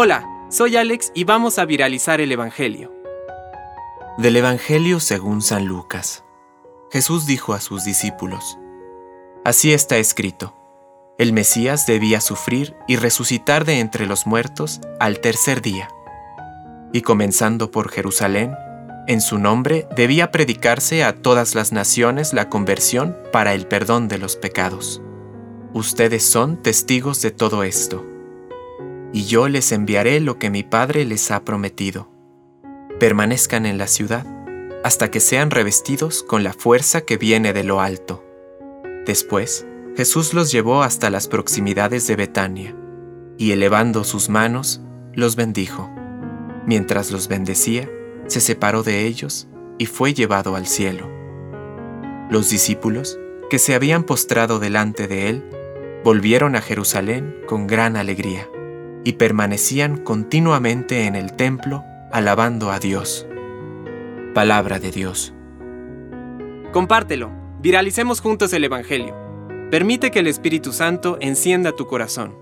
Hola, soy Alex y vamos a viralizar el Evangelio. Del Evangelio según San Lucas. Jesús dijo a sus discípulos, Así está escrito, el Mesías debía sufrir y resucitar de entre los muertos al tercer día. Y comenzando por Jerusalén, en su nombre debía predicarse a todas las naciones la conversión para el perdón de los pecados. Ustedes son testigos de todo esto. Y yo les enviaré lo que mi Padre les ha prometido. Permanezcan en la ciudad hasta que sean revestidos con la fuerza que viene de lo alto. Después, Jesús los llevó hasta las proximidades de Betania, y elevando sus manos, los bendijo. Mientras los bendecía, se separó de ellos y fue llevado al cielo. Los discípulos, que se habían postrado delante de él, volvieron a Jerusalén con gran alegría y permanecían continuamente en el templo alabando a Dios. Palabra de Dios. Compártelo, viralicemos juntos el Evangelio. Permite que el Espíritu Santo encienda tu corazón.